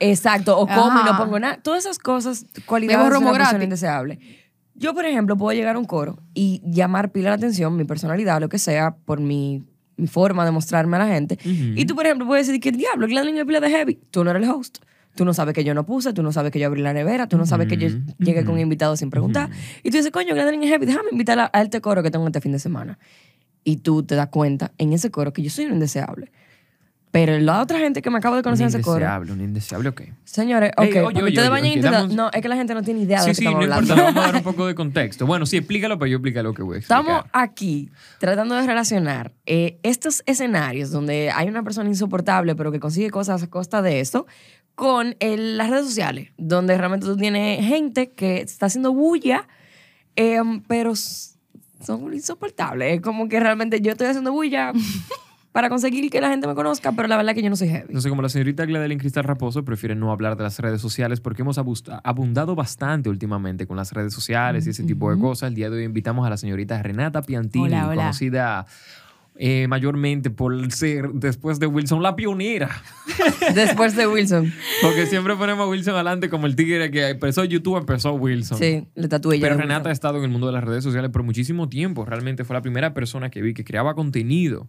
Exacto, o como y no pongo nada. Todas esas cosas, cualidades de una persona indeseable. Yo, por ejemplo, puedo llegar a un coro y llamar pila la atención, mi personalidad, lo que sea, por mi, mi forma de mostrarme a la gente. Y tú, por ejemplo, puedes decir que el diablo, Gladys es pila de heavy. Tú no eres el host. Tú no sabes que yo no puse, tú no sabes que yo abrí la nevera, tú no sabes que yo llegué con un invitado sin preguntar. Y tú dices, coño, Gladys es heavy, déjame invitar a, a este coro que tengo este fin de semana. Y tú te das cuenta en ese coro que yo soy un indeseable. Pero la otra gente que me acabo de Un conocer en ese coro, indeseable, un indeseable, ok. Señores, ok, Ey, oye, ustedes oye, vayan intentando- damos- No, es que la gente no tiene idea de Sí, lo sí, que no estamos importa, hablando. vamos a dar un poco de contexto. Bueno, sí, explícalo, pero yo explico lo que voy a explicar. Estamos aquí tratando de relacionar eh, estos escenarios donde hay una persona insoportable pero que consigue cosas a costa de eso con el- las redes sociales, donde realmente tú tienes gente que está haciendo bulla, eh, pero son insoportables. Es como que realmente yo estoy haciendo bulla para conseguir que la gente me conozca, pero la verdad es que yo no soy heavy. No sé, como la señorita Gladeline Cristal Raposo prefiere no hablar de las redes sociales porque hemos abundado bastante últimamente con las redes sociales y ese tipo de cosas. El día de hoy invitamos a la señorita Renata Piantini, Hola, hola. conocida eh, mayormente por ser, después de Wilson, la pionera. Después de Wilson. Porque siempre ponemos a Wilson adelante como el tigre que empezó YouTube, empezó Wilson. Sí, le tatué Pero Renata ha estado en el mundo de las redes sociales por muchísimo tiempo. Realmente fue la primera persona que vi que creaba contenido.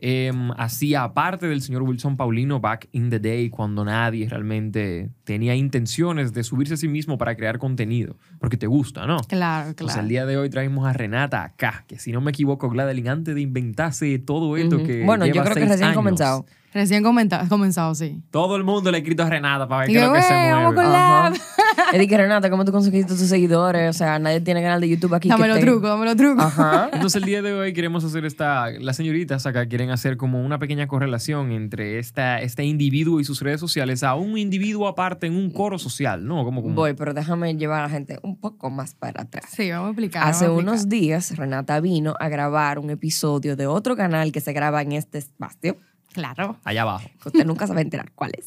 Em, hacía aparte del señor Wilson Paulino back in the day, cuando nadie realmente tenía intenciones de subirse a sí mismo para crear contenido. Porque te gusta, ¿no? Claro, claro. el día de hoy traemos a Renata acá, que si no me equivoco, Gladeline, antes de inventarse todo esto Ujú. que. Bueno, yo lleva creo que seis recién años, comenzado. Recién comenta- comenzado, sí. Todo el mundo le ha escrito a Renata para ver qué es yo, lo que se "Güey, vamos mueve. con la- Ajá. Es de que Renata, ¿cómo tú conseguiste tus seguidores? O sea, nadie tiene canal de YouTube aquí. Dame los te- trucos, dame los trucos. Ajá. Entonces el día de hoy queremos hacer esta, las señoritas acá quieren hacer como una pequeña correlación entre esta, este individuo y sus redes sociales a un individuo aparte en un coro social, ¿no? Como, como Voy, pero déjame llevar a la gente un poco más para atrás. Sí, vamos a explicar. Hace vamos a unos explicar. días, Renata vino a grabar un episodio de otro canal que se graba en este espacio, Claro. allá abajo. usted nunca se va a enterar cuál es.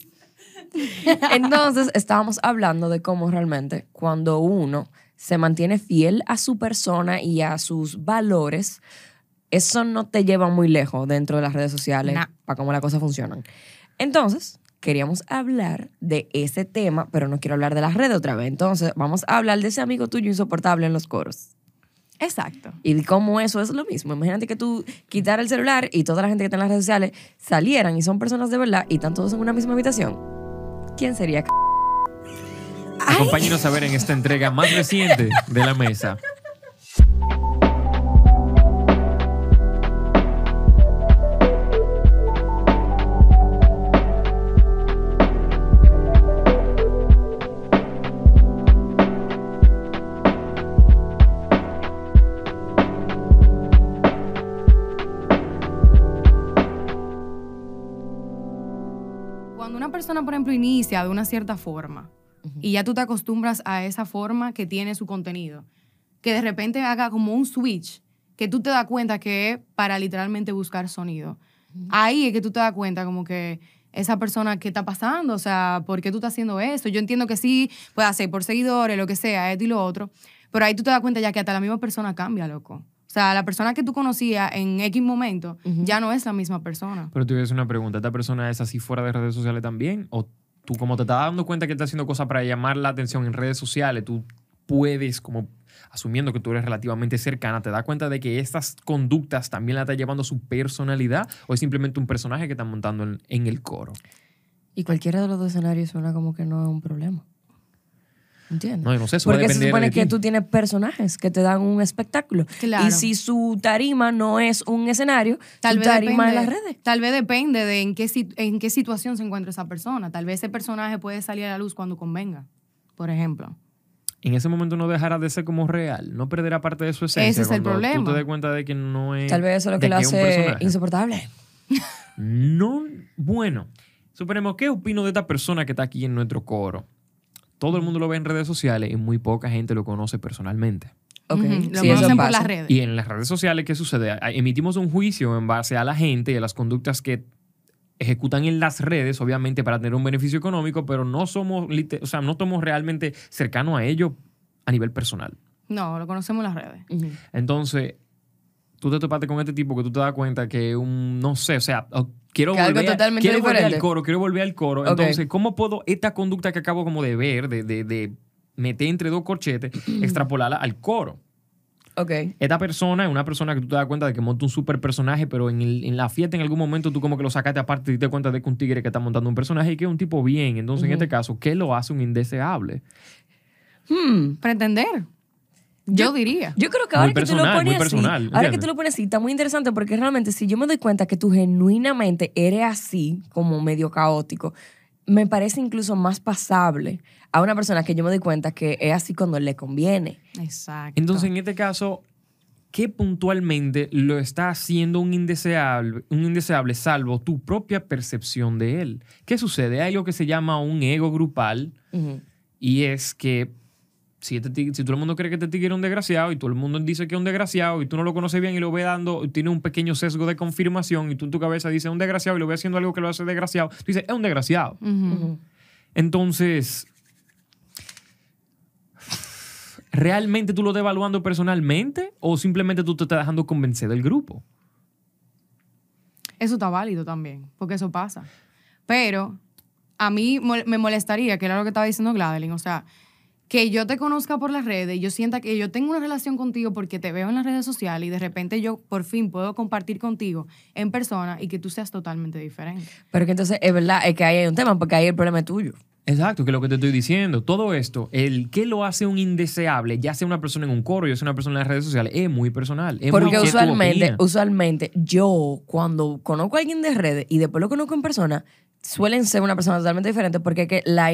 Entonces, estábamos hablando de cómo realmente cuando uno se mantiene fiel a su persona y a sus valores, eso no te lleva muy lejos dentro de las redes sociales Nah. para cómo las cosas funcionan. Entonces, queríamos hablar de ese tema, pero no quiero hablar de las redes otra vez. Entonces, vamos a hablar de ese amigo tuyo insoportable en los coros. Exacto. Y cómo eso es lo mismo. Imagínate que tú quitar el celular y toda la gente que está en las redes sociales salieran y son personas de verdad y están todos en una misma habitación. ¿Quién sería? c-? Acompáñenos a ver en esta entrega más reciente de la mesa. Persona, por ejemplo, inicia de una cierta forma y ya tú te acostumbras a esa forma que tiene su contenido, que de repente haga como un switch, que tú te das cuenta que es para literalmente buscar sonido. Ahí es que tú te das cuenta como que esa persona, ¿qué está pasando? O sea, ¿por qué tú estás haciendo esto? Yo entiendo que sí, puede hacer por seguidores, lo que sea, esto y lo otro, pero ahí tú te das cuenta ya que hasta la misma persona cambia, loco. O sea, la persona que tú conocías en X momento ya no es la misma persona. Pero te voy a hacer una pregunta. ¿Esta persona es así fuera de redes sociales también? ¿O tú como te estás dando cuenta que está haciendo cosas para llamar la atención en redes sociales, tú puedes como asumiendo que tú eres relativamente cercana, te das cuenta de que estas conductas también la está llevando a su personalidad o es simplemente un personaje que están montando en, en el coro? Y cualquiera de los dos escenarios suena como que no es un problema. ¿Entiendes? No, yo no sé, eso va a Porque se supone de que ti. tú tienes personajes que te dan un espectáculo. Claro. Y si su tarima no es un escenario, Tal su vez, tarima depende, es las redes. tal vez depende de en qué, en qué situación se encuentra esa persona. Tal vez ese personaje puede salir a la luz cuando convenga, por ejemplo. En ese momento no dejará de ser como real, no perderá parte de su esencia. Ese es el problema. Tú te das cuenta de que no es. Tal vez eso es lo que lo hace insoportable. No, bueno, suponemos, ¿qué opino de esta persona que está aquí en nuestro coro? Todo el mundo lo ve en redes sociales y muy poca gente lo conoce personalmente. Ok, Ujú, Lo sí, conocen por las redes. Y en las redes sociales, ¿qué sucede? Emitimos un juicio en base a la gente y a las conductas que ejecutan en las redes, obviamente para tener un beneficio económico, pero no somos, o sea, no somos realmente cercanos a ello a nivel personal. No, lo conocemos en las redes. Entonces, tú te topaste con este tipo que tú te das cuenta que un, no sé, o sea, quiero Que algo volver, a- totalmente quiero volver al coro, quiero volver al coro. Entonces, ¿cómo puedo esta conducta que acabo como de ver, de, de, de meter entre dos corchetes, extrapolarla al coro? Ok. Esta persona es una persona que tú te das cuenta de que monta un super personaje, pero en, el- en la fiesta en algún momento tú como que lo sacaste aparte y te das cuenta de que es un tigre que está montando un personaje y que es un tipo bien. Entonces, en este caso, ¿qué lo hace un indeseable? Hmm. Pretender. Yo, diría. Yo creo que Muy ahora que tú lo pones personal, así, ahora que tú lo pones así, está muy interesante porque realmente si yo me doy cuenta que tú genuinamente eres así, como medio caótico, me parece incluso más pasable a una persona que yo me doy cuenta que es así cuando le conviene. Exacto. Entonces, en este caso, ¿qué puntualmente lo está haciendo un indeseable, un indeseable salvo tu propia percepción de él? ¿Qué sucede? Hay algo que se llama un ego grupal Ujú. y es que si, este si todo el mundo cree que este tigre es un desgraciado y todo el mundo dice que es un desgraciado y tú no lo conoces bien y lo ve dando, tiene un pequeño sesgo de confirmación y tú en tu cabeza dices es un desgraciado y lo ve haciendo algo que lo hace desgraciado, tú dices es un desgraciado. Entonces, ¿realmente tú lo estás evaluando personalmente o simplemente tú te estás dejando convencer del grupo? Eso está válido también, porque eso pasa. Pero a mí me molestaría, que era lo que estaba diciendo Gladeline, o sea, que yo te conozca por las redes y yo sienta que yo tengo una relación contigo porque te veo en las redes sociales y de repente yo por fin puedo compartir contigo en persona y que tú seas totalmente diferente. Pero que entonces es verdad, es que ahí hay un tema porque ahí el problema es tuyo. Exacto, que es lo que te estoy diciendo. Todo esto, el qué lo hace un indeseable, ya sea una persona en un coro, ya sea una persona en las redes sociales, es muy personal. Es muy Porque tú usualmente, usualmente yo cuando conozco a alguien de redes y después lo conozco en persona, suelen ser una persona totalmente diferente porque es que la,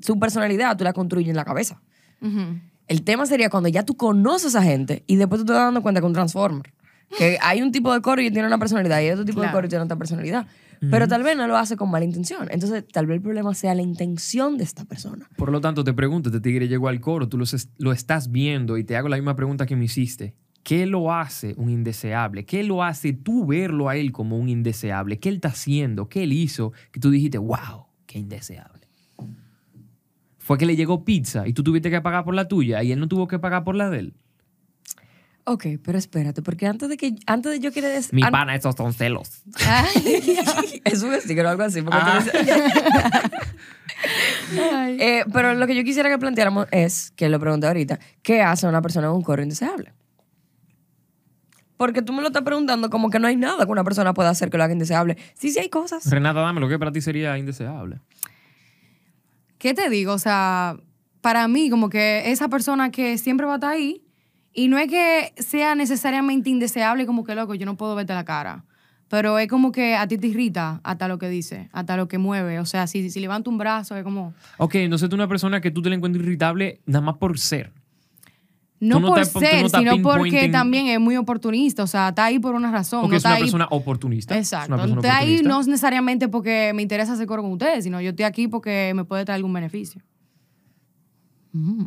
su personalidad tú la construyes en la cabeza. Ujú. El tema sería cuando ya tú conoces a gente y después tú te vas dando cuenta que es un transformer. Que hay un tipo de coro y tiene una personalidad y hay otro tipo de Claro. coro y tiene otra personalidad. Pero tal vez no lo hace con mala intención. Entonces, tal vez el problema sea la intención de esta persona. Por lo tanto, te pregunto, este tigre llegó al coro, tú lo, es- lo estás viendo y te hago la misma pregunta que me hiciste. ¿Qué lo hace un indeseable? ¿Qué lo hace tú verlo a él como un indeseable? ¿Qué él está haciendo? ¿Qué él hizo? Que tú dijiste, wow, qué indeseable. Fue que le llegó pizza y tú tuviste que pagar por la tuya y él no tuvo que pagar por la de él. Ok, pero espérate, porque antes de que antes de yo quería decir... Mi an- pana, esos son celos. es un sticker o algo así. Ah. Eh, pero lo que yo quisiera que planteáramos es, que lo pregunté ahorita, ¿qué hace una persona en un coro indeseable? Porque tú me lo estás preguntando como que no hay nada que una persona pueda hacer que lo haga indeseable. Sí, sí hay cosas. Renata, dame lo que para ti sería indeseable. ¿Qué te digo? O sea, para mí, como que esa persona que siempre va a estar ahí, y no es que sea necesariamente indeseable, como que loco, yo no puedo verte la cara. Pero es como que a ti te irrita hasta lo que dice, hasta lo que mueve. O sea, si, si levanta un brazo, es como. Ok, entonces tú una persona que tú te la encuentras irritable nada más por ser. No, no por no ser, sino porque también es muy oportunista. O sea, está ahí por una razón. Porque no es una ahí- persona oportunista. Exacto. persona Está ahí no es necesariamente porque me interesa hacer coro con ustedes, sino yo estoy aquí porque me puede traer algún beneficio. Mm.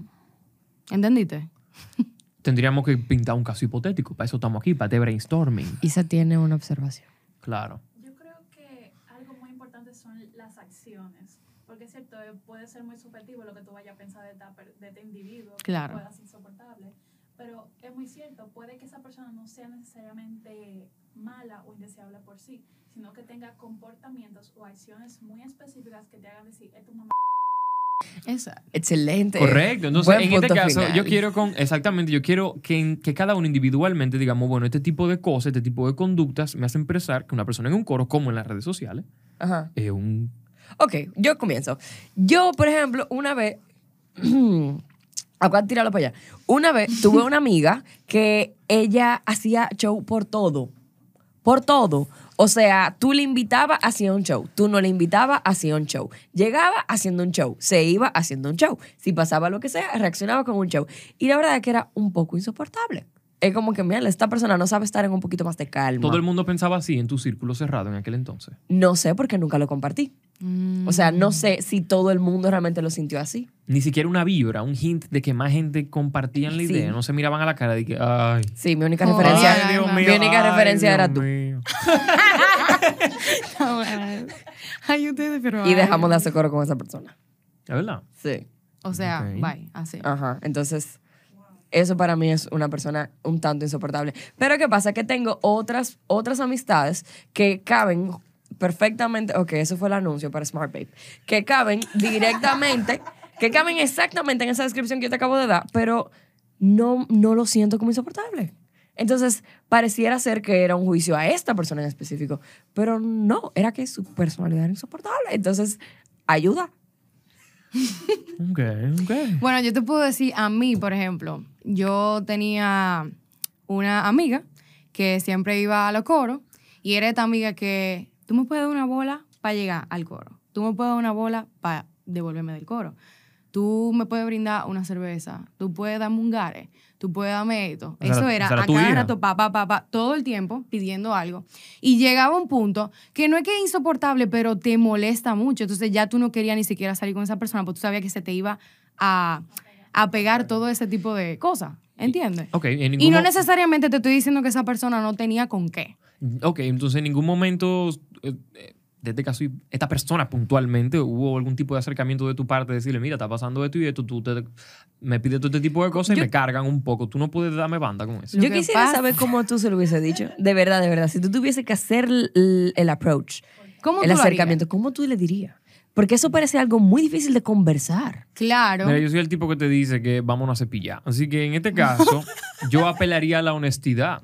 ¿Entendiste? Tendríamos que pintar un caso hipotético. Para eso estamos aquí, para este brainstorming. Isa tiene una observación. Claro. Yo creo que algo muy importante son las acciones. Porque es cierto, eh, puede ser muy subjetivo lo que tú vayas a pensar de, de este individuo, que Claro. pueda ser insoportable. Pero es muy cierto, puede que esa persona no sea necesariamente mala o indeseable por sí, sino que tenga comportamientos o acciones muy específicas que te hagan decir, es tu mamá. Exacto. Excelente. Correcto. Entonces, Buen en este caso, final. yo quiero con, exactamente, yo quiero que, que cada uno individualmente digamos, bueno, este tipo de cosas, este tipo de conductas me hacen pensar que una persona en un coro, como en las redes sociales, Ajá. es un... Ok, yo comienzo. Yo, por ejemplo, una vez. Acá tirarlo para allá. Una vez tuve una amiga que ella hacía show por todo. Por todo. O sea, tú le invitabas, hacía un show. Tú no le invitabas, hacía un show. Llegaba haciendo un show. Se iba haciendo un show. Si pasaba lo que sea, reaccionaba con un show. Y la verdad es que era un poco insoportable. Es como que, mira, esta persona no sabe estar en un poquito más de calma. Todo el mundo pensaba así en tu círculo cerrado en aquel entonces. No sé porque nunca lo compartí. O sea, no sé si todo el mundo realmente lo sintió así. Ni siquiera una vibra, un hint de que más gente compartían la Sí. idea. No se miraban a la cara de que, ay... Sí, mi única Oh, referencia, ay, Dios mi mío, única referencia era tú. Ay, ustedes, pero. Y dejamos de hacer coro con esa persona. ¿Es verdad? Sí. O sea, Ok. bye, así. Ajá. Entonces, eso para mí es una persona un tanto insoportable. Pero ¿qué pasa? Que tengo otras, otras amistades que caben perfectamente, ok, eso fue el anuncio para Smart Babe, que caben directamente, que caben exactamente en esa descripción que yo te acabo de dar, pero no, no lo siento como insoportable. Entonces, pareciera ser que era un juicio a esta persona en específico, pero no, era que su personalidad era insoportable. Entonces, ayuda. Ok, ok. Bueno, yo te puedo decir, a mí, por ejemplo, yo tenía una amiga que siempre iba a los coros y era esta amiga que tú me puedes dar una bola para llegar al coro. Tú me puedes dar una bola para devolverme del coro. Tú me puedes brindar una cerveza. Tú puedes darme un gare. Tú puedes darme esto. Eso era- era a cada hija. rato, pa, pa, pa, pa, todo el tiempo pidiendo algo. Y llegaba un punto que no es que es insoportable, pero te molesta mucho. Entonces ya tú no querías ni siquiera salir con esa persona porque tú sabías que se te iba a, a pegar todo ese tipo de cosas. ¿Entiendes? Ok, en Y no necesariamente te estoy diciendo que esa persona no tenía con qué. Ok, entonces en ningún momento, eh, desde que soy esta persona puntualmente, hubo algún tipo de acercamiento de tu parte, de decirle, mira, está pasando esto y esto, tú te- me pides todo este tipo de cosas y Yo- me cargan un poco. Tú no puedes darme banda con eso. Yo quisiera pasa- saber cómo tú se lo hubiese dicho. De verdad, de verdad. Si tú tuviese que hacer el, el approach, ¿Cómo el acercamiento, ¿cómo tú le dirías? Porque eso parece algo muy difícil de conversar. Claro. Mira, yo soy el tipo que te dice que vamos a cepillar. Así que en este caso, yo apelaría a la honestidad.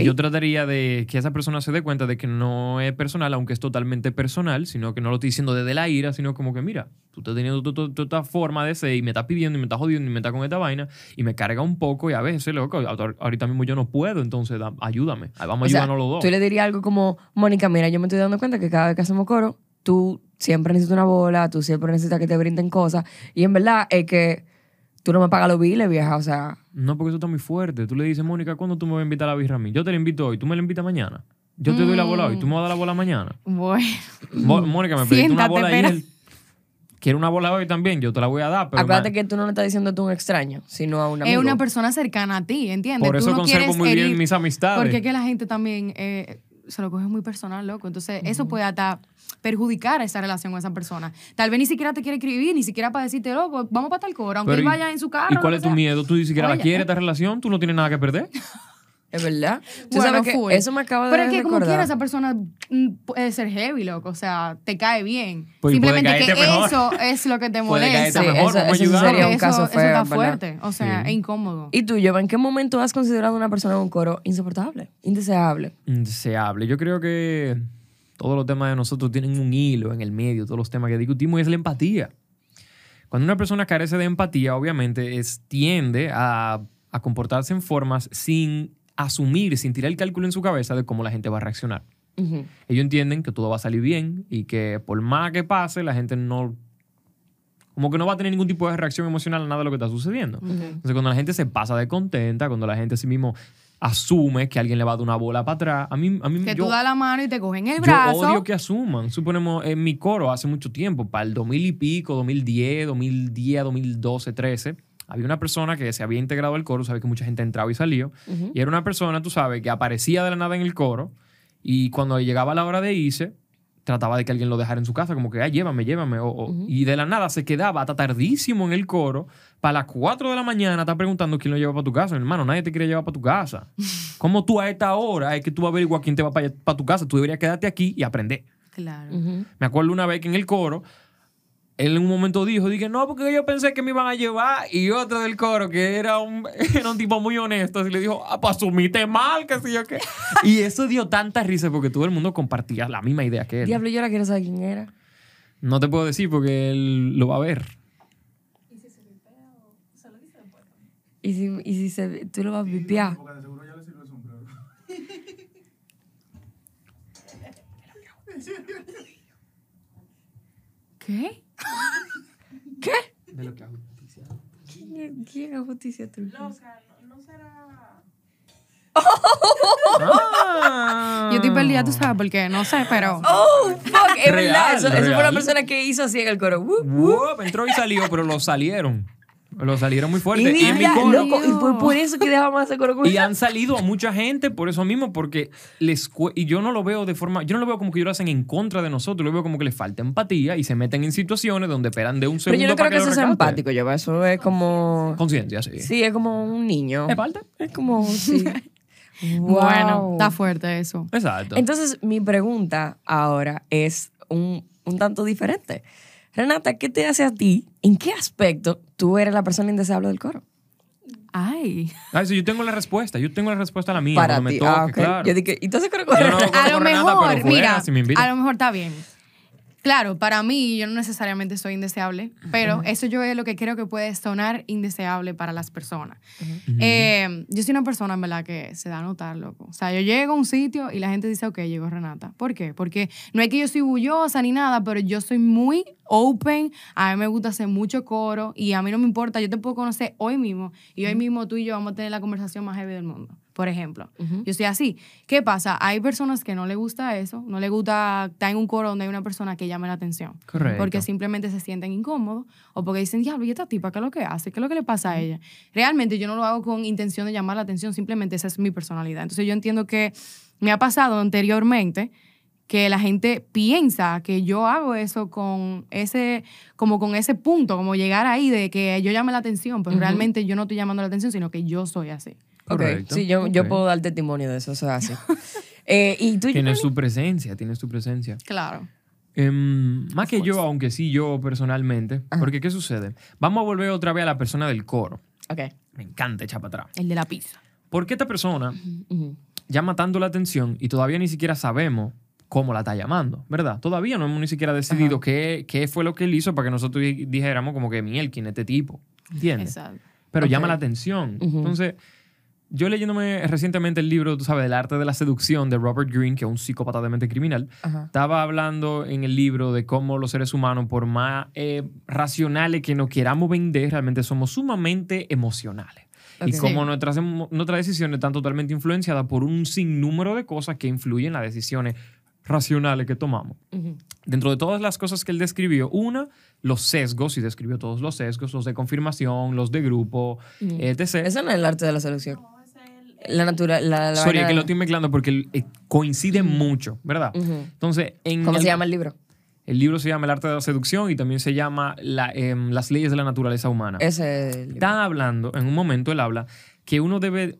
Y yo trataría de que esa persona se dé cuenta de que no es personal, aunque es totalmente personal, sino que no lo estoy diciendo desde la ira, sino como que, mira, tú estás teniendo tu- esta forma de ser y me estás pidiendo y me estás jodiendo y me estás con esta vaina y me carga un poco y a veces, loco, ahor- ahorita mismo yo no puedo, entonces da- ayúdame. Ahí Vamos a ayudarnos los dos. Tú le dirías algo como, Mónica, mira, yo me estoy dando cuenta que cada vez que hacemos coro, tú siempre necesitas una bola, tú siempre necesitas que te brinden cosas. Y en verdad es que tú no me pagas los biles, vieja. O sea, No, porque eso está muy fuerte. Tú le dices, Mónica, ¿cuándo tú me vas a invitar a la birra a mí? Yo te la invito hoy, tú me la invitas mañana. Yo te doy la bola hoy, tú me vas a dar la bola mañana. Bueno. Mo- Mónica, me pediste una bola ayer. Quiero una bola hoy también, yo te la voy a dar, pero acuérdate que tú no le estás diciendo tú a un extraño, sino a un amigo. Es una persona cercana a ti, ¿entiendes? por Tú eso no conservo muy bien mis amistades. Porque es que la gente también eh, se lo coge muy personal, loco. Entonces, eso puede hasta perjudicar esa relación con esa persona. Tal vez ni siquiera te quiere escribir, ni siquiera para decirte, loco, vamos para tal coro, aunque Pero él vaya en su carro. ¿Y cuál es tu sea. miedo? ¿Tú ni siquiera la quieres eh. esta relación? ¿Tú no tienes nada que perder? Es verdad. Tú Bueno, sabes que eso me acaba de Pero es que como quiera esa persona mm, puede ser heavy, loco. O sea, te cae bien. Pues, Simplemente que mejor. eso es lo que te molesta. mejor, eso- eso sería un Eso- caso eso feo, está ¿verdad? fuerte. O sea, Sí. es incómodo. ¿Y tú, Jova, en qué momento has considerado a una persona en un coro insoportable, indeseable? Indeseable. Yo creo que todos los temas de nosotros tienen un hilo en el medio, todos los temas que discutimos y es la empatía. Cuando una persona carece de empatía, obviamente, es, tiende a, a comportarse en formas sin asumir, sin tirar el cálculo en su cabeza de cómo la gente va a reaccionar. Ellos entienden que todo va a salir bien y que por más que pase, la gente no... Como que no va a tener ningún tipo de reacción emocional a nada de lo que está sucediendo. Entonces, cuando la gente se pasa de contenta, cuando la gente a sí mismo asume que alguien le va a dar una bola para atrás, a mí, a mí Que yo, tú das la mano y te cogen el yo brazo. odio que asuman. Suponemos en mi coro hace mucho tiempo, para el 2000 y pico, 2010, 2010, 2012, 13, había una persona que se había integrado al coro, sabes que mucha gente entraba y salió, y era una persona, tú sabes, que aparecía de la nada en el coro y cuando llegaba la hora de irse, trataba de que alguien lo dejara en su casa, como que, ah, llévame, llévame. o- o- Y de la nada se quedaba hasta tardísimo en el coro. Para las 4 de la mañana está preguntando quién lo lleva para tu casa. Hermano, nadie te quiere llevar para tu casa. ¿Cómo tú a esta hora es que tú vas a averiguar quién te va para, tu casa? Tú deberías quedarte aquí y aprender. Claro. Me acuerdo una vez que en el coro, él en un momento dijo, dije, no, porque yo pensé que me iban a llevar. Y otro del coro, que era un, era un tipo muy honesto, así le dijo, ah, pues asumiste mal, que sé yo qué. Y eso dio tanta risa porque todo el mundo compartía la misma idea que él. Diablo, yo ahora quiero saber quién era. No te puedo decir porque él lo va a ver. Y si se vipea o se lo dice después. Y si, y si se, tú lo vas a vipiar. Porque de seguro ya le sirve el sombrero. ¿Qué? ¿Qué? De lo que hago justicia. ¿Quién, quién es justicia tú? Loca, no, no será. Ah. Yo estoy perdida, tú sabes por qué. No sé, pero. Oh, fuck, es Real, verdad. Eso, eso fue la persona que hizo así en el coro. Whoop. Wow, entró y salió, pero lo salieron. Lo salieron muy Y fuerte. Y, en mi mira, coro. loco, y fue por eso que dejamos hacer coro con Y han salido a mucha gente por eso mismo, porque les y yo no lo veo de forma, yo no lo veo como que ellos lo hacen en contra de nosotros, lo veo como que les falta empatía y se meten en situaciones donde esperan de un Pero segundo yo no creo que lo eso sea empático, yo eso es como... Conciencia, sí. Sí, es como un niño. ¿Es falta? Es como, sí. Bueno, Wow. está fuerte eso. Exacto. Entonces, mi pregunta ahora es un, un tanto diferente. Renata, ¿qué te hace a ti? ¿En qué aspecto tú eres la persona indeseable del coro? Ay. Ah, sí, yo tengo la respuesta, yo tengo la respuesta a la mía. Para cuando ti. me toque, ah, claro. Yo dije, ¿y tú haces coro con Yo no- Renata? a lo Renata, mejor, mira, si me invitan. a lo mejor está bien. Claro, para mí yo no necesariamente soy indeseable, pero eso yo es lo que creo que puede sonar indeseable para las personas. Eh, yo soy una persona, en verdad, que se da a notar, loco. O sea, yo llego a un sitio y la gente dice, ok, llegó Renata. ¿Por qué? Porque no es que yo soy bullosa ni nada, pero yo soy muy open, a mí me gusta hacer mucho coro y a mí no me importa, yo te puedo conocer hoy mismo y hoy mismo tú y yo vamos a tener la conversación más heavy del mundo. Por ejemplo, yo soy así. ¿Qué pasa? Hay personas que no les gusta eso, no les gusta estar en un coro donde hay una persona que llame la atención. Correcto. Porque simplemente se sienten incómodos o porque dicen, diablo, ¿y esta tipa qué es lo que hace? ¿Qué es lo que le pasa a ella? Realmente yo no lo hago con intención de llamar la atención, simplemente esa es mi personalidad. Entonces yo entiendo que me ha pasado anteriormente que la gente piensa que yo hago eso con ese, como con ese punto, como llegar ahí de que yo llame la atención, pero realmente yo no estoy llamando la atención, sino que yo soy así. Ok, Correcto. Sí, yo, yo Ok. puedo dar testimonio de eso, eso es así. Eh, y tú, Tienes tu presencia, tienes tu presencia. Claro. Em, más que yo, aunque sí yo personalmente, porque ¿qué sucede? Vamos a volver otra vez a la persona del coro. Ok. Me encanta echar para atrás. El de la pizza. ¿Por qué esta persona llama tanto la atención y todavía ni siquiera sabemos cómo la está llamando, ¿verdad? Todavía no hemos ni siquiera decidido qué, qué fue lo que él hizo para que nosotros di- dijéramos como que miel, quién es este tipo, ¿entiendes? Exacto. Pero llama la atención. Entonces, yo leyéndome recientemente el libro, tú sabes, del arte de la seducción de Robert Greene, que es un psicópata de mente criminal, Ajá. estaba hablando en el libro de cómo los seres humanos, por más eh, racionales que nos queramos vender, realmente somos sumamente emocionales. Y Ok. cómo Sí. nuestras, nuestras decisiones están totalmente influenciadas por un sinnúmero de cosas que influyen en las decisiones racionales que tomamos. Ujú. Dentro de todas las cosas que él describió, una, los sesgos, y describió todos los sesgos, los de confirmación, los de grupo, etc. Eso no es el arte de la seducción. La natural, la, la Sorry, vaina que lo estoy mezclando porque eh, coincide mucho, ¿verdad? Ujú. Entonces, en ¿Cómo el, se llama el libro? el libro se llama El arte de la seducción y también se llama la, em, Las leyes de la naturaleza humana. Ese. Está hablando, en un momento él habla, que uno debe,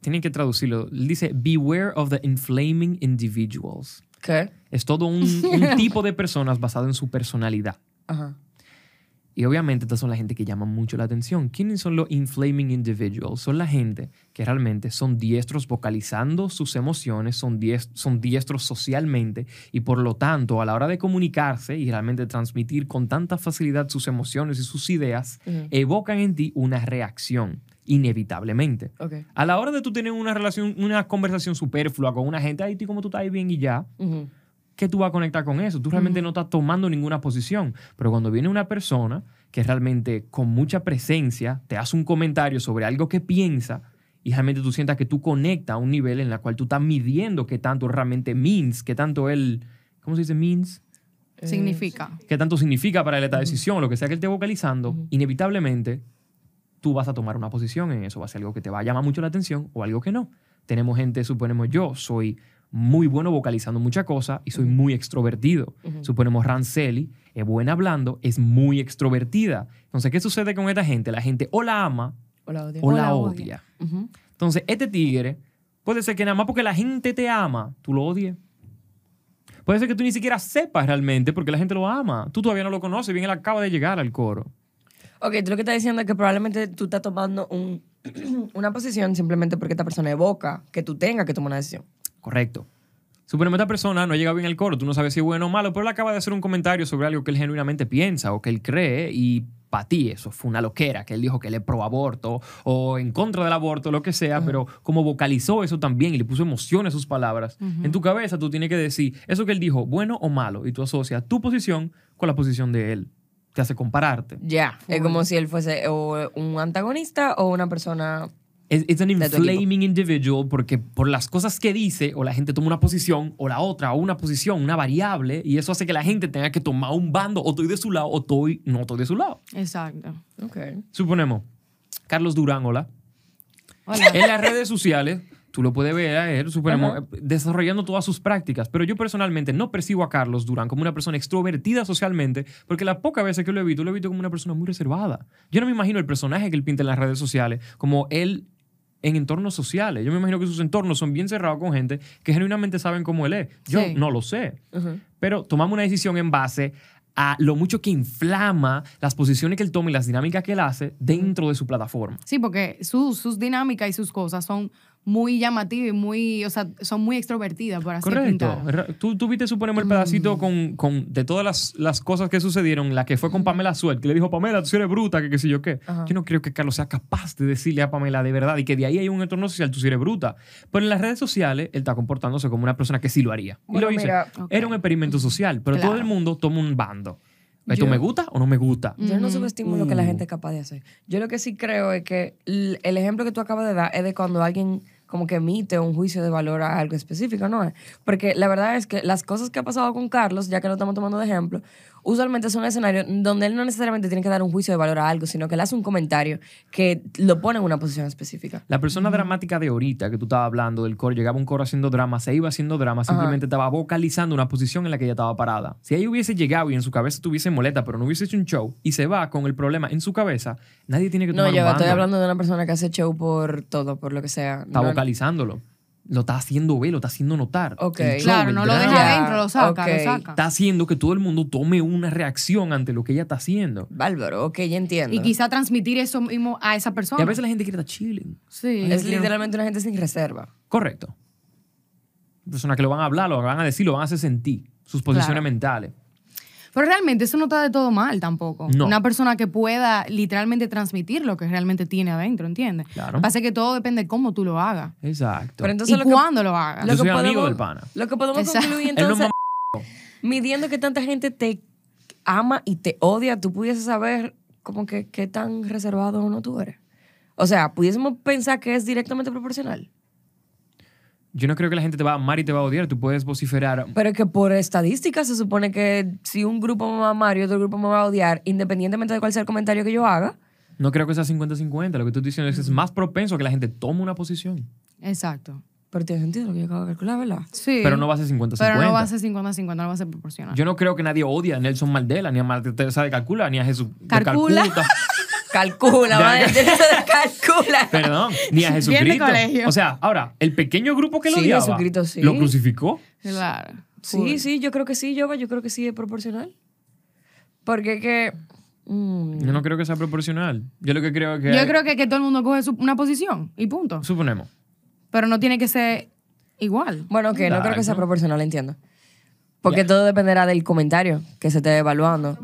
tienen que traducirlo, él dice, beware of the inflaming individuals. ¿Qué? Es todo un, un tipo de personas basado en su personalidad. Ajá. Y obviamente estas son la gente que llama mucho la atención. ¿Quiénes son los inflaming individuals? Son la gente que realmente son diestros vocalizando sus emociones, son, dies- son diestros socialmente y por lo tanto a la hora de comunicarse y realmente transmitir con tanta facilidad sus emociones y sus ideas, evocan en ti una reacción, inevitablemente. A la hora de tú tener una relación, una conversación superflua con una gente, ay, tú como tú estás ahí bien y ya. ¿Qué tú vas a conectar con eso? Tú realmente no estás tomando ninguna posición. Pero cuando viene una persona que realmente con mucha presencia te hace un comentario sobre algo que piensa y realmente tú sientas que tú conectas a un nivel en el cual tú estás midiendo qué tanto realmente means, qué tanto él, ¿cómo se dice means? Significa. qué tanto significa para él esta decisión, lo que sea que él esté vocalizando, inevitablemente tú vas a tomar una posición en eso. Va a ser algo que te va a llamar mucho la atención o algo que no. Tenemos gente, suponemos yo, soy muy bueno vocalizando muchas cosas y soy muy extrovertido. Suponemos Ranceli es buena hablando, es muy extrovertida. Entonces, ¿qué sucede con esta gente? La gente o la ama O la odio. o la la odia. odia. Ujú. Entonces, este tigre puede ser que nada más porque la gente te ama, tú lo odies. Puede ser que tú ni siquiera sepas realmente porque la gente lo ama. Tú todavía no lo conoces, bien él acaba de llegar al coro. Ok, tú lo que estás diciendo es que probablemente tú estás tomando un- una posición simplemente porque esta persona evoca que tú tengas que tomar una decisión. Correcto. Suponemos esta persona no ha llegado bien al coro, tú no sabes si es bueno o malo, pero él acaba de hacer un comentario sobre algo que él genuinamente piensa o que él cree y para ti eso fue una loquera, que él dijo que él es pro aborto o en contra del aborto, lo que sea, pero como vocalizó eso también y le puso emoción a sus palabras, en tu cabeza tú tienes que decir eso que él dijo, bueno o malo, y tú asocias tu posición con la posición de él. Te hace compararte. Ya. Es como si él fuese o un antagonista o una persona. Es equipo. inflaming individual porque por las cosas que dice o la gente toma una posición o la otra o una posición, una variable y eso hace que la gente tenga que tomar un bando o estoy de su lado o estoy, no estoy de su lado. Exacto. Ok. Suponemos, Carlos Durán, hola. Hola. En las redes sociales, tú lo puedes ver a él, suponemos, eh, desarrollando todas sus prácticas. Pero yo personalmente no percibo a Carlos Durán como una persona extrovertida socialmente, porque las pocas veces que lo he visto, lo he visto como una persona muy reservada. Yo no me imagino el personaje que él pinta en las redes sociales como él en entornos sociales. Yo me imagino que sus entornos son bien cerrados con gente que genuinamente saben cómo él es. Yo Sí. no lo sé. Pero tomamos una decisión en base a lo mucho que inflama las posiciones que él toma y las dinámicas que él hace dentro de su plataforma. Sí, porque sus, sus dinámicas y sus cosas son muy llamativas y muy, o sea, son muy extrovertidas, por así Correcto. Tú, tú viste, suponemos, el pedacito con, con- de todas las, las cosas que sucedieron, la que fue con Pamela Suet, que le dijo, Pamela, tú eres bruta, que qué sé yo qué. Ajá. Yo no creo que Carlos sea capaz de decirle a Pamela de verdad y que de ahí hay un entorno social, tú eres bruta. Pero en las redes sociales, él está comportándose como una persona que sí lo haría. y lo. Era un experimento social, pero Claro. todo el mundo toma un bando. ¿Esto Yo- me gusta o no me gusta? Yo no subestimo lo que la Uh. gente es capaz de hacer. Yo lo que sí creo es que el ejemplo que tú acabas de dar es de cuando alguien como que emite un juicio de valor a algo específico, ¿no? Porque la verdad es que las cosas que ha pasado con Carlos, ya que lo estamos tomando de ejemplo, usualmente son escenarios donde él no necesariamente tiene que dar un juicio de valor a algo, sino que él hace un comentario que lo pone en una posición específica. La persona dramática de ahorita que tú estabas hablando del coro, llegaba un coro haciendo drama, se iba haciendo drama, simplemente estaba vocalizando una posición en la que ella estaba parada. Si ella hubiese llegado y en su cabeza estuviese molesta, pero no hubiese hecho un show y se va con el problema en su cabeza, nadie tiene que No, tomar yo un bando. estoy hablando de una persona que hace show por todo, por lo que sea. Está No- vocalizándolo. Lo está haciendo ver, lo está haciendo notar. Ok. El show, Claro, el no lo deja adentro, lo saca, ok. lo saca. Está haciendo que todo el mundo tome una reacción ante lo que ella está haciendo. Bárbaro, ok, ya entiendo. Y quizá transmitir eso mismo a esa persona. Y a veces la gente quiere estar chilling. Sí. es literalmente una gente sin reserva. Correcto. Personas que lo van a hablar, lo van a decir, lo van a hacer sentir. Sus posiciones Claro. mentales. Pero realmente eso no está de todo mal tampoco. No. Una persona que pueda literalmente transmitir lo que realmente tiene adentro, ¿entiendes? Claro. Pasa que todo depende de cómo tú lo hagas. Exacto. Pero entonces y lo que- cuándo lo hagas. Yo soy amigo del pana. Lo que podemos Exacto. concluir no entonces, midiendo que tanta gente te ama y te odia, tú pudieses saber como que qué tan reservado o no tú eres. O sea, pudiésemos pensar que es directamente proporcional. Yo no creo que la gente te va a amar y te va a odiar. Tú puedes vociferar. Pero que por estadística se supone que si un grupo me va a amar y otro grupo me va a odiar, independientemente de cuál sea el comentario que yo haga, No creo que sea 50-50. Lo que tú estás diciendo es que es más propenso a que la gente tome una posición. Exacto. pero tiene sentido lo que yo acabo de calcular, ¿verdad? Sí. Pero no va a ser 50-50. Pero no va a ser 50-50, no va a ser proporcional. Yo no creo que nadie odia a Nelson Mandela, ni a Madre Teresa de Calcula, ni a Jesús de Calcula. Calcuta. Calcula, madre, calcula. Perdón, ni a Jesucristo. colegio. O sea, ahora, el pequeño grupo que lo Sí, odiaba, Jesucristo sí. lo crucificó. Claro. Sí, sí, yo creo que sí, yo, yo creo que sí es proporcional. Porque es que... mm, Yo no creo que sea proporcional. Yo lo que creo es que... Yo creo que, que todo el mundo coge su- una posición y punto. Suponemos. Pero no tiene que ser igual. Bueno, que no creo que sea proporcional, entiendo. Porque todo dependerá del comentario que se esté evaluando.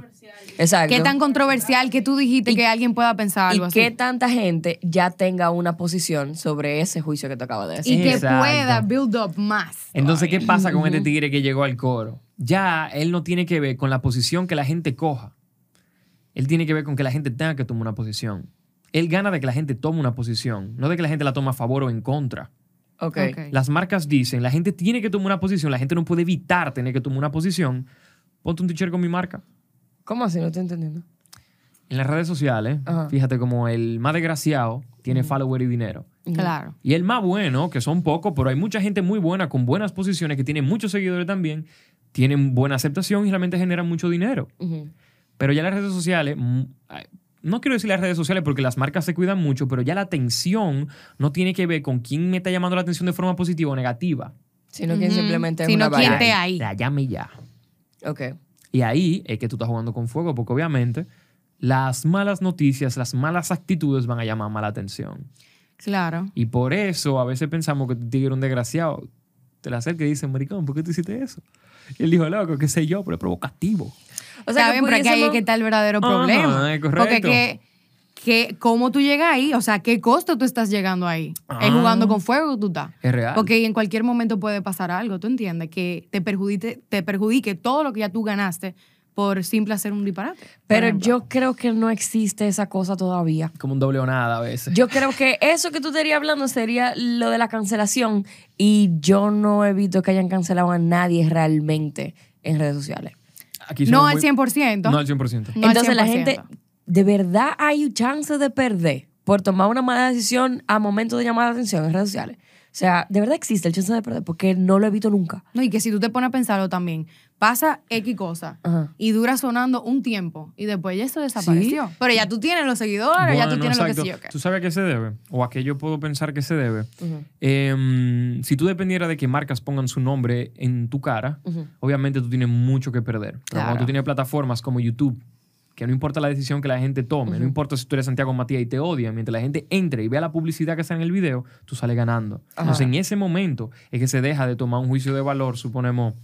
Exacto. ¿Qué tan controversial que tú dijiste que alguien pueda pensar y algo así? qué tanta gente ya tenga una posición sobre ese juicio que te acabo de decir. Y que Exacto. pueda build up más. Entonces, ¿qué pasa con este tigre que llegó al coro? Ya él no tiene que ver con la posición que la gente coja. Él tiene que ver con que la gente tenga que tomar una posición. Él gana de que la gente tome una posición, no de que la gente la tome a favor o en contra. Ok. Ok. Las marcas dicen, la gente tiene que tomar una posición, la gente no puede evitar tener que tomar una posición. Ponte un t-shirt con mi marca. ¿Cómo así? No estoy entendiendo. En las redes sociales, Ajá. fíjate como el más desgraciado tiene follower y dinero. Claro. Y el más bueno, que son pocos, pero hay mucha gente muy buena con buenas posiciones que tienen muchos seguidores también, tienen buena aceptación y realmente generan mucho dinero. Ujú. Pero ya las redes sociales, mm, no quiero decir las redes sociales porque las marcas se cuidan mucho, pero ya la atención no tiene que ver con quién me está llamando la atención de forma positiva o negativa. Sino que Ujú. simplemente es Sino una quién vaina. te ahí. La llame ya. Ok. Y ahí es que tú estás jugando con fuego, porque obviamente las malas noticias, las malas actitudes van a llamar mala atención. Claro. Y por eso a veces pensamos que tu tigre es un desgraciado. Te la acerca y dice, maricón, ¿por qué tú hiciste eso? Y él dijo, loco, qué sé yo, pero es provocativo. O Está sea, bien, que pero aquí ahí es pudiésemos- que está el verdadero Ajá, problema. es correcto. Porque que, que, ¿cómo tú llegas ahí? O sea, ¿qué costo tú estás llegando ahí? Es Ah. jugando con fuego que tú estás. Es real. Porque en cualquier momento puede pasar algo, ¿tú entiendes? Que te perjudique, te perjudique todo lo que ya tú ganaste por simple hacer un disparate. Pero yo creo que no existe esa cosa todavía. Como un doble o nada a veces. Yo creo que eso que tú estarías hablando sería lo de la cancelación y yo no he visto que hayan cancelado a nadie realmente en redes sociales. Aquí No al muy- 100%. No al 100%. No al Entonces la 100%. gente ¿de verdad hay chance de perder por tomar una mala decisión a momento de llamar la atención en redes sociales? O sea, ¿de verdad existe el chance de perder? Porque no lo evito nunca. No, y que si tú te pones a pensarlo también, pasa X cosa Ajá. y dura sonando un tiempo y después ya eso desapareció. Pero ya tú tienes los seguidores, ya tú Bueno, tienes lo que exacto. sí qué. ¿Tú sabes a qué se debe? ¿O a qué yo puedo pensar que se debe? Em, si tú dependieras de que marcas pongan su nombre en tu cara, obviamente tú tienes mucho que perder. Pero Claro. cuando tú tienes plataformas como YouTube, que no importa la decisión que la gente tome, no importa si tú eres Santiago Matías y te odian, mientras la gente entre y vea la publicidad que está en el video, tú sales ganando. Entonces, en ese momento es que se deja de tomar un juicio de valor, suponemos.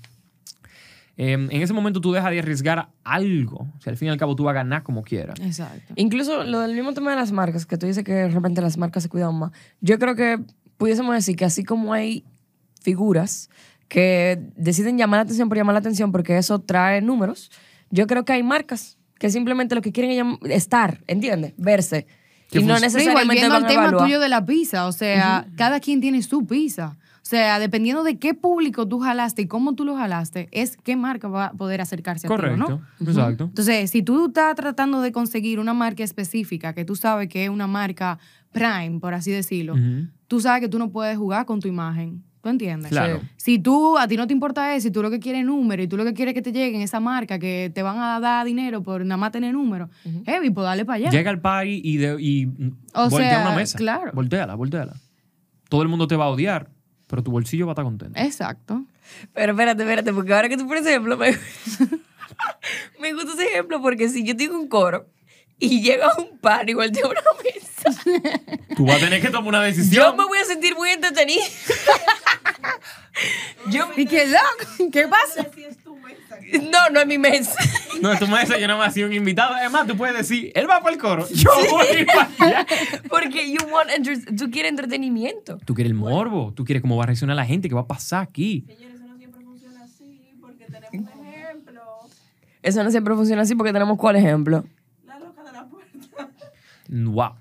Em, en ese momento tú dejas de arriesgar algo. O sea, al fin y al cabo tú vas a ganar como quieras. Exacto. Incluso lo del mismo tema de las marcas, que tú dices que de repente las marcas se cuidan más. Yo creo que pudiésemos decir que así como hay figuras que deciden llamar la atención por llamar la atención porque eso trae números, yo creo que hay marcas que simplemente lo que quieren es estar, ¿entiendes? Verse. Y no necesariamente van al a tema evaluar. tuyo de la pizza, o sea, cada quien tiene su pizza. O sea, dependiendo de qué público tú jalaste y cómo tú lo jalaste, es qué marca va a poder acercarse a ti, Correcto. ¿no? Exacto. Entonces, si tú estás tratando de conseguir una marca específica, que tú sabes que es una marca prime, por así decirlo, tú sabes que tú no puedes jugar con tu imagen. ¿Tú entiendes? Claro. Si tú, a ti no te importa eso, y tú lo que quieres es número, y tú lo que quieres es que te lleguen esa marca, que te van a dar dinero por nada más tener número, heavy, pues dale para allá. Llega al party y, de, y O voltea sea, una mesa. claro. Volteala, volteala. Todo el mundo te va a odiar, pero tu bolsillo va a estar contento. Exacto. Pero espérate, espérate, porque ahora que tú pones ejemplo, me, me gusta ese ejemplo porque si yo digo un coro y llega un par igual de una mesa, Tú vas a tener que tomar una yo decisión. me voy a sentir muy entretenida. yo, ¿Y qué loco? ¿Qué pasa? Es no, no es mi mesa. No, tu mesa yo no me ha sido un invitado. Además, tú puedes decir, él va para el coro. Yo voy para allá. Porque you want enter- tú quieres entretenimiento. Tú quieres el morbo. Tú quieres cómo va a reaccionar la gente, qué va a pasar aquí. Señores, eso no siempre funciona así porque tenemos un ejemplo. Eso no siempre funciona así porque tenemos cuál ejemplo. La loca de la puerta. Wow.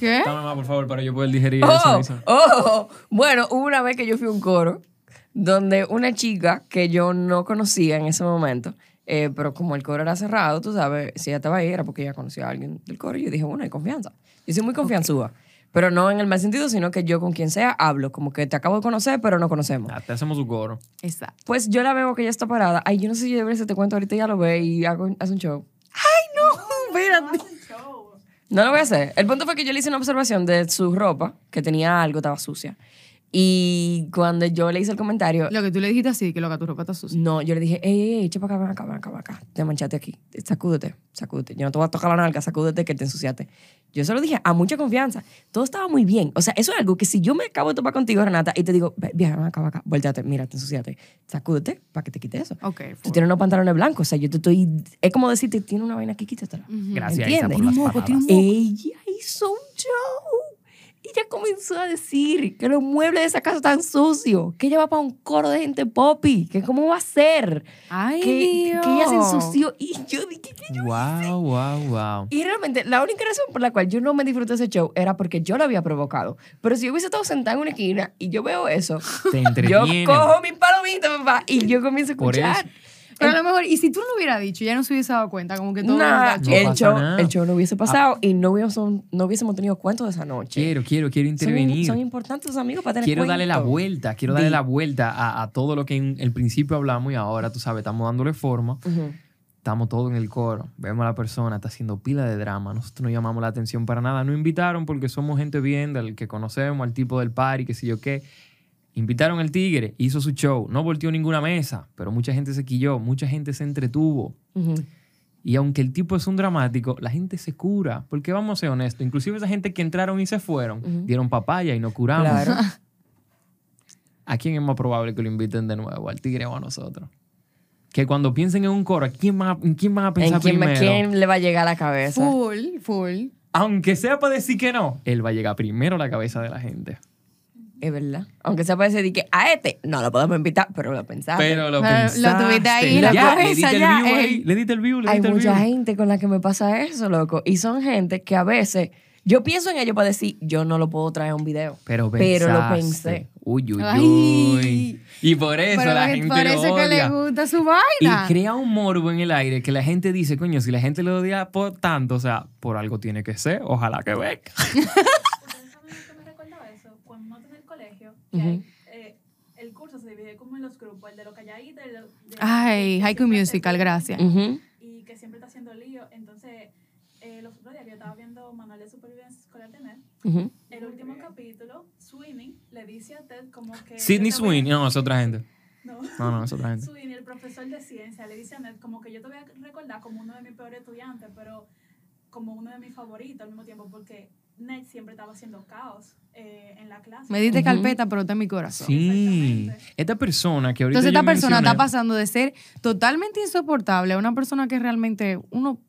¿Qué? Dame más, por favor, para yo poder digerir eso. Oh, Lisa. oh, bueno, hubo una vez que yo fui a un coro donde una chica que yo no conocía en ese momento, eh, pero como el coro era cerrado, tú sabes, si ella estaba ahí era porque ella conocía a alguien del coro y yo dije, bueno, hay confianza. Yo soy muy confianzuda, pero no en el mal sentido, sino que yo con quien sea hablo, como que te acabo de conocer, pero no conocemos. Ah, te hacemos su coro. Exacto. Pues yo la veo que ella está parada. Ay, yo no sé si yo debería te cuento ahorita, ya lo ve y hago, hace un show. Espérate. No lo voy a hacer. El punto fue que yo le hice una observación de su ropa, que tenía algo, estaba sucia. Y cuando yo le hice el comentario, Lo que tú le dijiste así, que lo que tu ropa está sucia. no, yo le dije, ey, ey, ey, echa para acá, ven acá, ven acá, ven acá. Te manchaste aquí. Sacúdete, sacúdete. Yo no te voy a tocar la nalga, sacúdete que te ensuciaste. Yo se lo dije a mucha confianza. Todo estaba muy bien. O sea, eso es algo que si yo me acabo de topar contigo, Renata, y te digo, "Ve, vieja, ven acá, ven acá, volteate, mira, te ensuciaste. Sacúdete para que te quite eso. Ok, Tú full. tienes unos pantalones blancos. O sea, yo te estoy. Es como decirte, tiene una vaina aquí, quítatela. Gracias, Isa, por las moco. Ella hizo un show. Ella comenzó a decir que los muebles de esa casa están sucios, que ella va para un coro de gente poppy, que cómo va a ser, Ay, que, Dios. que ella se ensució. Y yo dije que yo... Wow, wow, wow. Y realmente la única razón por la cual yo no me disfruté ese show era porque yo lo había provocado. Pero si yo hubiese estado sentada en una esquina y yo veo eso, Te yo cojo mi palomita, papá, y yo comienzo a Por escuchar. Pero a lo mejor, y si tú no lo hubieras dicho, ya no se hubiese dado cuenta, como que todo Nah, No el, pasa show, nada. Ah. el show no hubiese pasado y no hubiésemos, no hubiésemos tenido cuentos de esa noche. Quiero, quiero, quiero Son, intervenir. son importantes los amigos para tener quiero darle la cuentos. vuelta, quiero darle la vuelta a, a todo lo que en el principio hablamos y ahora, tú sabes, estamos dándole forma. Ujú. Estamos todos en el coro. Vemos a la persona, está haciendo pila de drama. Nosotros no llamamos la atención para nada. No invitaron porque somos gente bien, del que conocemos, al tipo del party, qué sé yo qué. Invitaron al tigre, hizo su show. No volteó ninguna mesa, pero mucha gente se quilló, mucha gente se entretuvo. Ujú. Y aunque el tipo es un dramático, la gente se cura. Porque vamos a ser honestos, inclusive esa gente que entraron y se fueron, dieron papaya y nos curamos. Claro. ¿A quién es más probable que lo inviten de nuevo? ¿Al tigre o a nosotros? Que cuando piensen en un coro, ¿a quién van a, en quién van a ¿En pensar quién, primero? quién le va a llegar a la cabeza? Full, full. Aunque sea para decir que no, él va a llegar primero a la cabeza de la gente. Es verdad. Aunque sea para decir que a este no lo podemos invitar, pero lo pensaste. Pero lo lo pensaste. tuviste ahí la Ya, le diste el view ahí, le diste el view, le Hay diste el mucha view. gente con la que me pasa eso, loco. Y son gente que a veces Yo pienso en ello para decir, yo no lo puedo traer a un video. Pero, Pero lo pensaste. pensé. Uy, uy, Ay. uy. Y por eso Pero la gente parece lo que le gusta su Y vaina. crea un morbo en el aire que la gente dice, coño, si la gente lo odia por tanto, o sea, por algo tiene que ser, ojalá que venga. ¿Ustedes saben lo que me recordaba eso? Cuando uno está en el colegio, que Ujú. hay, eh, el curso se divide como en los grupos, el de lo calladitos, el de... Ay, Haiku Musical, gracias. Ujú. Y que siempre está haciendo lío. Entonces, eh, los otros días que yo estaba viendo Manual de Supervivencia Escolar de NET, Ujú. el último capítulo, Sweeney le dice a Ted como que... Sidney Sweeney, no, es otra gente. No. No, no, es otra gente. Sweeney, el profesor de ciencia, le dice a Ned como que yo te voy a recordar como uno de mis peores estudiantes, pero como uno de mis favoritos al mismo tiempo, porque Ned siempre estaba haciendo caos eh, en la clase. Me diste Ujú. carpeta, pero está en mi corazón. Sí. Esta persona que ahorita Entonces esta yo persona mencioné- está pasando de ser totalmente insoportable a una persona que realmente uno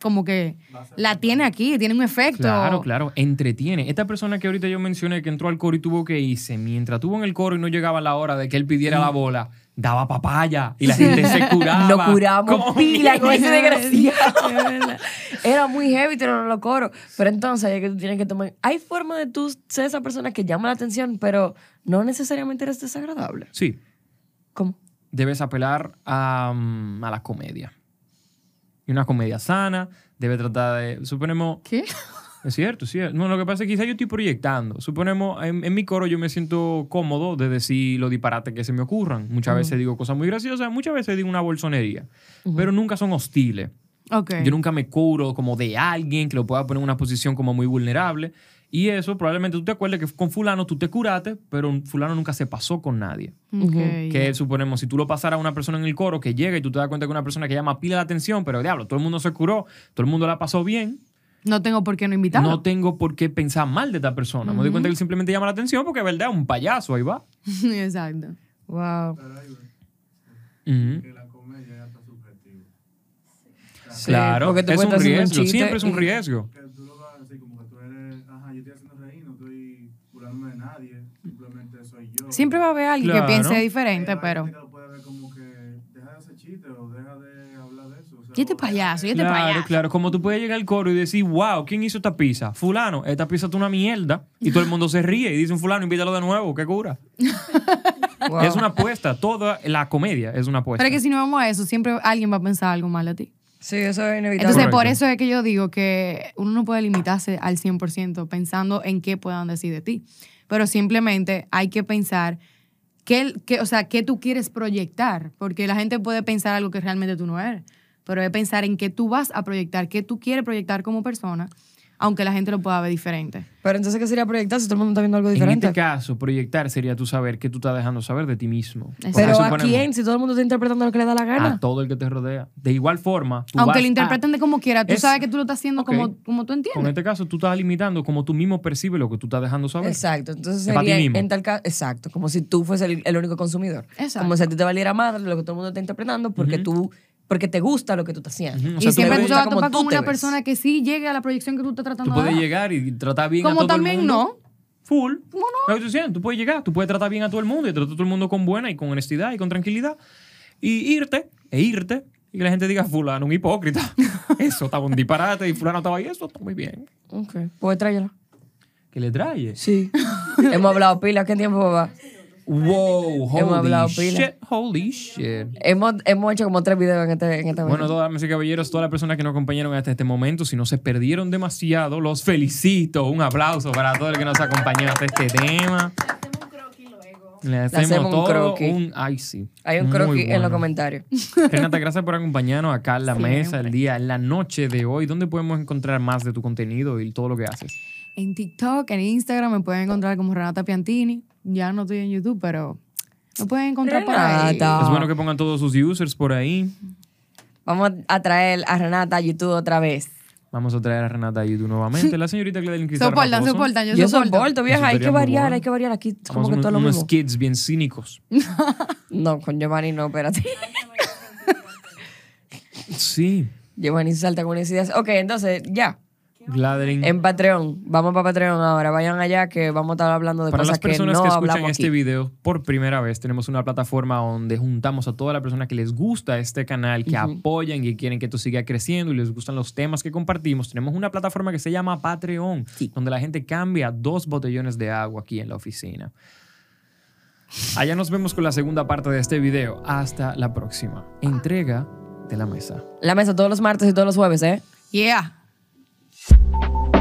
como que la tiene aquí, tiene un efecto. Claro, claro, entretiene. Esta persona que ahorita yo mencioné que entró al coro y tuvo que irse, mientras estuvo en el coro y no llegaba la hora de que él pidiera la bola, daba papaya y la gente se curaba. Lo curamos pila con ese desgraciado. Era muy heavy tener los coros. Pero entonces hay que tú tienes que tomar. Hay forma de tú ser esa persona que llama la atención, pero no necesariamente eres desagradable. Sí, ¿Cómo? debes apelar a, mm, a la comedia. Y una comedia sana, debe tratar de, suponemos, ¿Qué? Es cierto, es cierto. No, lo que pasa es que quizás yo estoy proyectando. Suponemos, en, en mi coro yo me siento cómodo de decir los disparates que se me ocurran. Muchas veces digo cosas muy graciosas, muchas veces digo una bolsonería. Pero nunca son hostiles. Ok. Yo nunca me curo como de alguien que lo pueda poner en una posición como muy vulnerable. Y eso probablemente tú te acuerdes que con fulano tú te curaste, pero fulano nunca se pasó con nadie. Ok, Que suponemos, si tú lo pasaras a una persona en el coro que llega y tú te das cuenta que es una persona que llama pila la atención, pero diablo, todo el mundo se curó, todo el mundo la pasó bien, No tengo por qué no invitarlo. no tengo por qué pensar mal de esta persona. Me doy cuenta que él simplemente llama la atención porque, verdad, es un payaso, ahí va. Exacto. Wow. Está subjetiva. Sí, claro, porque es un riesgo, siempre es un y- riesgo. Que tú lo vas así como que tú eres, ajá, yo estoy haciendo reír, no estoy burlándome de nadie, simplemente soy yo. Siempre va a haber alguien Claro. que piense diferente, pero. gente que lo puede ver como que deja de hacer chiste o deja de hablar de eso. O sea, Y este payaso, y este Claro, payaso. claro, como tú puedes llegar al coro y decir, wow, ¿quién hizo esta pizza? Fulano, esta pizza es una mierda. Y todo el mundo se ríe y dice, un fulano, invítalo de nuevo, qué cura. Wow. Es una apuesta, toda la comedia es una apuesta. Pero es que si no vamos a eso, siempre alguien va a pensar algo mal de ti. Sí, eso es inevitable. Entonces, por Correcto. eso es que yo digo que uno no puede limitarse al 100% pensando en qué puedan decir de ti. Pero simplemente hay que pensar qué, qué- o sea, qué tú quieres proyectar. Porque la gente puede pensar algo que realmente tú no eres. Pero es pensar en qué tú vas a proyectar, qué tú quieres proyectar como persona, aunque la gente lo pueda ver diferente. Pero entonces, ¿qué sería proyectar si todo el mundo está viendo algo en diferente? este caso, proyectar sería tú saber qué tú estás dejando saber de ti mismo. Pero ¿a quién? Si todo el mundo está interpretando lo que le da la gana. A todo el que te rodea. De igual forma, tú Aunque vas lo a- interpreten de como quiera, tú Es- sabes que tú lo estás haciendo como, como tú Con entiendes. este caso, tú estás limitando como tú mismo percibes lo que tú estás dejando saber. Exacto, entonces Es para ti sería mismo. en tal caso, exacto, como si tú fueses el, el único consumidor. Exacto. Como si a ti te valiera madre lo que todo el mundo está interpretando porque tú, porque te gusta lo que tú estás haciendo. O y sea, tú siempre tú puedes- te vas a como topar tú con una ves. persona que sí llegue a la proyección que tú estás Tú tratando de puedes llegar y tratar bien a Como todo también el mundo. no. Full. ¿Cómo no? Lo que estoy diciendo, tú puedes llegar, tú puedes tratar bien a todo el mundo y tratar a todo el mundo con buena y con honestidad y con tranquilidad. Y irte, e irte, y que la gente diga, fulano, un hipócrita. eso estaba un disparate y fulano estaba ahí, eso está muy bien. Ok, pues tráela. Que le trae. Sí. Hemos hablado pila, ¿qué tiempo va? Wow, Hemos hablado holy pila. shit, holy shit. Hemos, hemos hecho como tres videos en este, en este Bueno, damas y caballeros, todas las personas que nos acompañaron hasta este momento, si no se perdieron demasiado, los felicito. Un aplauso para todo el que nos acompañó hasta este tema. Hacemos un croquis luego. Le hacemos, hacemos un todo croquis. un... Ay, sí. Hay un croquis en los bueno. comentarios. Renata, gracias por acompañarnos acá en la mesa, el día, en la noche de hoy. ¿Dónde podemos encontrar más de tu contenido y todo lo que haces? En TikTok, en Instagram me pueden encontrar como Renata Piantini. Ya no estoy en YouTube, pero me pueden encontrar por ahí. Renata. Es bueno que pongan todos sus users por ahí. Vamos a traer a Renata a YouTube otra vez. Vamos a traer a Renata a YouTube nuevamente. La señorita Gladys Cristal Soportan, soportan, yo, Yo soporto. soporto, vieja. Hay que variar, bueno. hay que variar. Aquí como Vamos que unos, todo lo unos mismo. kids bien cínicos. No, con Giovanni no, espérate. Sí. Giovanni se salta con unas ideas. Ok, entonces, ya. En Patreon. Vamos para Patreon ahora. Vayan allá que vamos a estar hablando de Para cosas las personas que que, no escuchan este aquí. video por primera vez, tenemos una plataforma donde juntamos a todas las personas que les gusta este canal, que apoyan y quieren que esto siga creciendo y les gustan los temas que compartimos. Tenemos una plataforma que se llama Patreon, Sí. donde la gente cambia dos botellones de agua aquí en la oficina. Allá nos vemos con la segunda parte de este video. Hasta la próxima. Entrega de la mesa. La mesa todos los martes y todos los jueves, ¿eh? Yeah. You